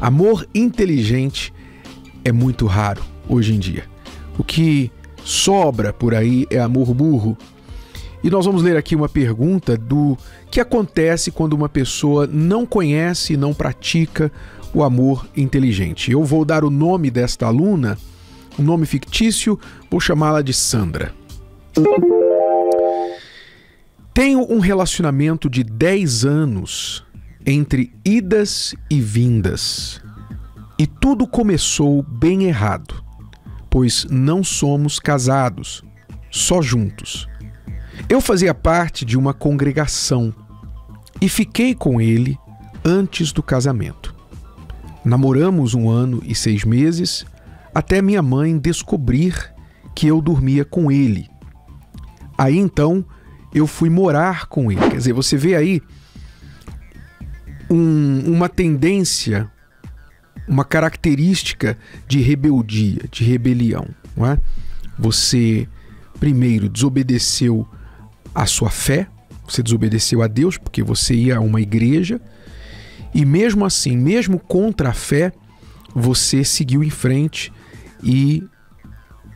Amor inteligente é muito raro hoje em dia. O que sobra por aí é amor burro. E nós vamos ler aqui uma pergunta do que acontece quando uma pessoa não conhece e não pratica o amor inteligente. Eu vou dar o nome desta aluna, um nome fictício, vou chamá-la de Sandra. Tenho um relacionamento de 10 anos entre idas e vindas. E tudo começou bem errado, pois não somos casados, só juntos. Eu fazia parte de uma congregação e fiquei com ele antes do casamento. Namoramos um ano e seis meses até minha mãe descobrir que eu dormia com ele. Aí então eu fui morar com ele. Quer dizer, você vê aí um, uma tendência, uma característica de rebeldia, de rebelião. Não é? Você, primeiro, desobedeceu a sua fé, você desobedeceu a Deus porque você ia a uma igreja, e mesmo assim, mesmo contra a fé, você seguiu em frente e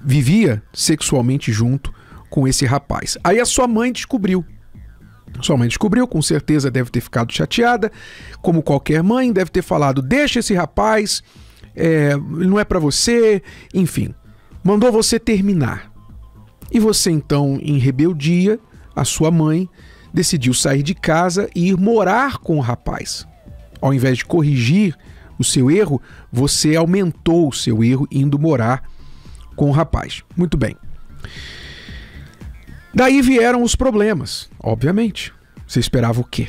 vivia sexualmente junto com esse rapaz. Aí a sua mãe descobriu. Sua mãe descobriu, com certeza deve ter ficado chateada, como qualquer mãe, deve ter falado: deixa esse rapaz, é, não é para você, enfim, mandou você terminar. E você então, em rebeldia, a sua mãe decidiu sair de casa e ir morar com o rapaz. Ao invés de corrigir o seu erro, você aumentou o seu erro indo morar com o rapaz. Muito bem. Daí vieram os problemas, obviamente. Você esperava o quê?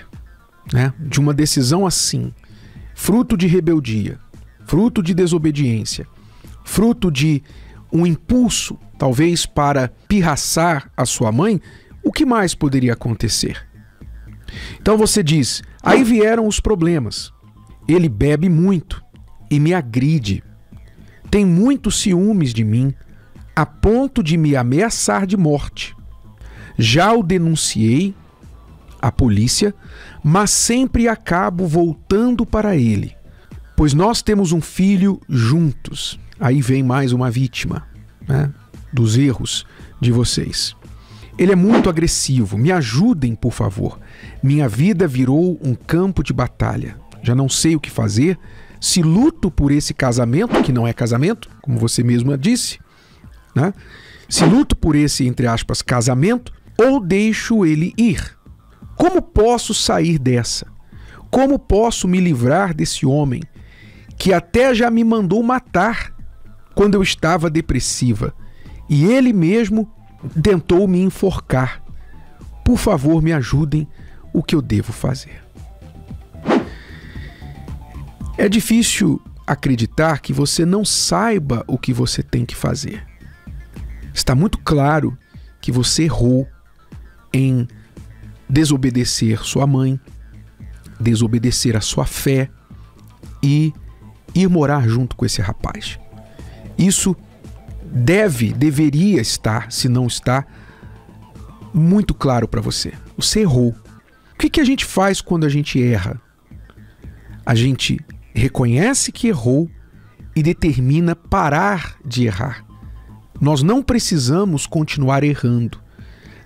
Né? De uma decisão assim, fruto de rebeldia, fruto de desobediência, fruto de um impulso, talvez para pirraçar a sua mãe, o que mais poderia acontecer? Então você diz: aí vieram os problemas. Ele bebe muito e me agride. Tem muitos ciúmes de mim, a ponto de me ameaçar de morte. Já o denunciei à polícia, mas sempre acabo voltando para ele, pois nós temos um filho juntos. Aí vem mais uma vítima né, dos erros de vocês. Ele é muito agressivo. Me ajudem, por favor. Minha vida virou um campo de batalha. Já não sei o que fazer. Se luto por esse casamento, que não é casamento, como você mesma disse, né? Se luto por esse, entre aspas, casamento, ou deixo ele ir? Como posso sair dessa? Como posso me livrar desse homem que até já me mandou matar quando eu estava depressiva e ele mesmo tentou me enforcar? Por favor, me ajudem o que eu devo fazer. É difícil acreditar que você não saiba o que você tem que fazer. Está muito claro que você errou em desobedecer sua mãe, desobedecer a sua fé e ir morar junto com esse rapaz. Isso deve, deveria estar, se não está, muito claro para você. Você errou. O que, que a gente faz quando a gente erra? A gente reconhece que errou e determina parar de errar. Nós não precisamos continuar errando.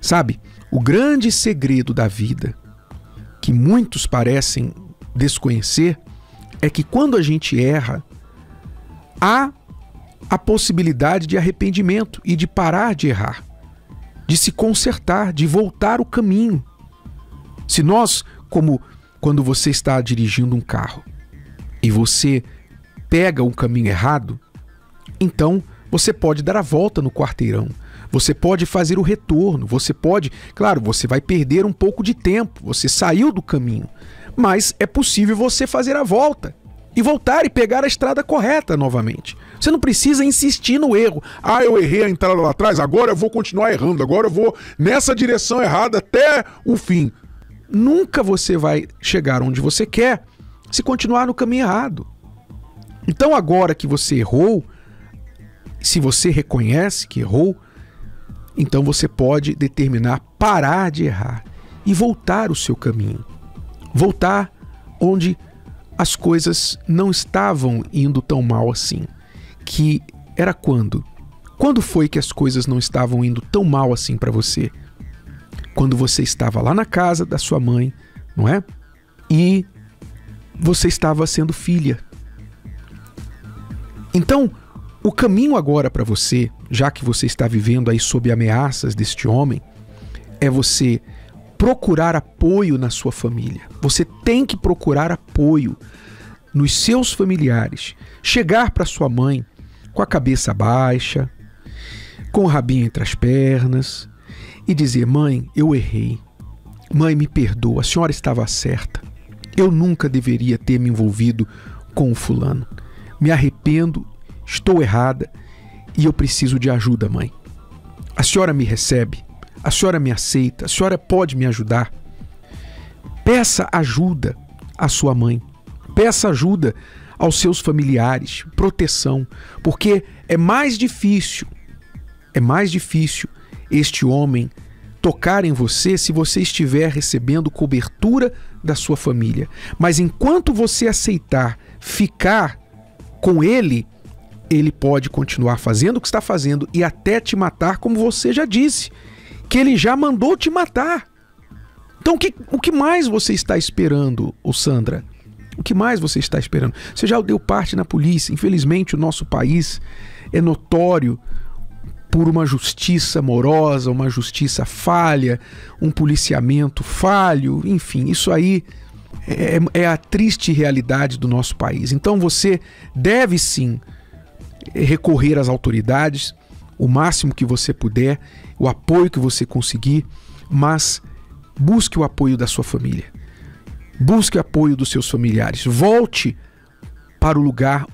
Sabe, o grande segredo da vida, que muitos parecem desconhecer, é que quando a gente erra, há a possibilidade de arrependimento e de parar de errar, de se consertar, de voltar o caminho. Se nós, como quando você está dirigindo um carro e você pega um caminho errado, então você pode dar a volta no quarteirão você pode fazer o retorno, você pode, claro, você vai perder um pouco de tempo, você saiu do caminho, mas é possível você fazer a volta e voltar e pegar a estrada correta novamente. Você não precisa insistir no erro. Ah, eu errei a entrada lá atrás, agora eu vou continuar errando, agora eu vou nessa direção errada até o fim. Nunca você vai chegar onde você quer se continuar no caminho errado. Então, agora que você errou, se você reconhece que errou, então você pode determinar parar de errar e voltar o seu caminho. Voltar onde as coisas não estavam indo tão mal assim. Que era quando? Quando foi que as coisas não estavam indo tão mal assim para você? Quando você estava lá na casa da sua mãe, não é? E você estava sendo filha. Então, o caminho agora para você, já que você está vivendo aí sob ameaças deste homem, é você procurar apoio na sua família. Você tem que procurar apoio nos seus familiares. Chegar para sua mãe com a cabeça baixa, com o rabinho entre as pernas e dizer: Mãe, eu errei. Mãe, me perdoa, a senhora estava certa. Eu nunca deveria ter me envolvido com o fulano. Me arrependo, estou errada e eu preciso de ajuda, mãe. A senhora me recebe? A senhora me aceita? A senhora pode me ajudar? Peça ajuda à sua mãe. Peça ajuda aos seus familiares, proteção, porque é mais difícil, é mais difícil este homem tocar em você se você estiver recebendo cobertura da sua família. Mas enquanto você aceitar ficar com ele, ele pode continuar fazendo o que está fazendo e até te matar, como você já disse, que ele já mandou te matar. Então, o que, o que mais você está esperando, ô Sandra? O que mais você está esperando? Você já deu parte na polícia. Infelizmente, o nosso país é notório por uma justiça morosa, uma justiça falha, um policiamento falho, enfim, isso aí é, é, a triste realidade do nosso país. Então você deve sim recorrer às autoridades o máximo que você puder, o apoio que você conseguir, mas busque o apoio da sua família. Busque o apoio dos seus familiares. Volte para o lugar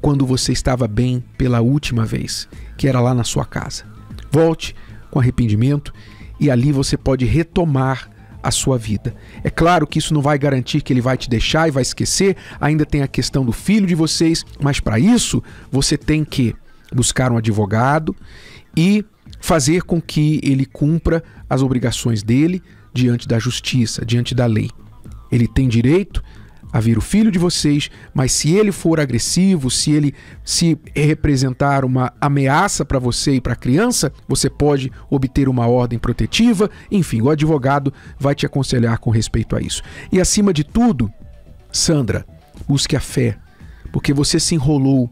quando você estava bem pela última vez, que era lá na sua casa. Volte com arrependimento e ali você pode retomar a sua vida. É claro que isso não vai garantir que ele vai te deixar e vai esquecer, ainda tem a questão do filho de vocês, mas para isso você tem que buscar um advogado e fazer com que ele cumpra as obrigações dele diante da justiça, diante da lei. Ele tem direito a vir o filho de vocês, mas se ele for agressivo, se ele se representar uma ameaça para você e para a criança, você pode obter uma ordem protetiva. Enfim, o advogado vai te aconselhar com respeito a isso. E acima de tudo, Sandra, busque a fé, porque você se enrolou,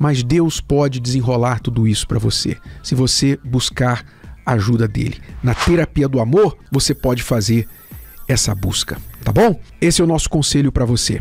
mas Deus pode desenrolar tudo isso para você, se você buscar a ajuda dele. Na terapia do amor, você pode fazer essa busca, tá bom? Esse é o nosso conselho para você.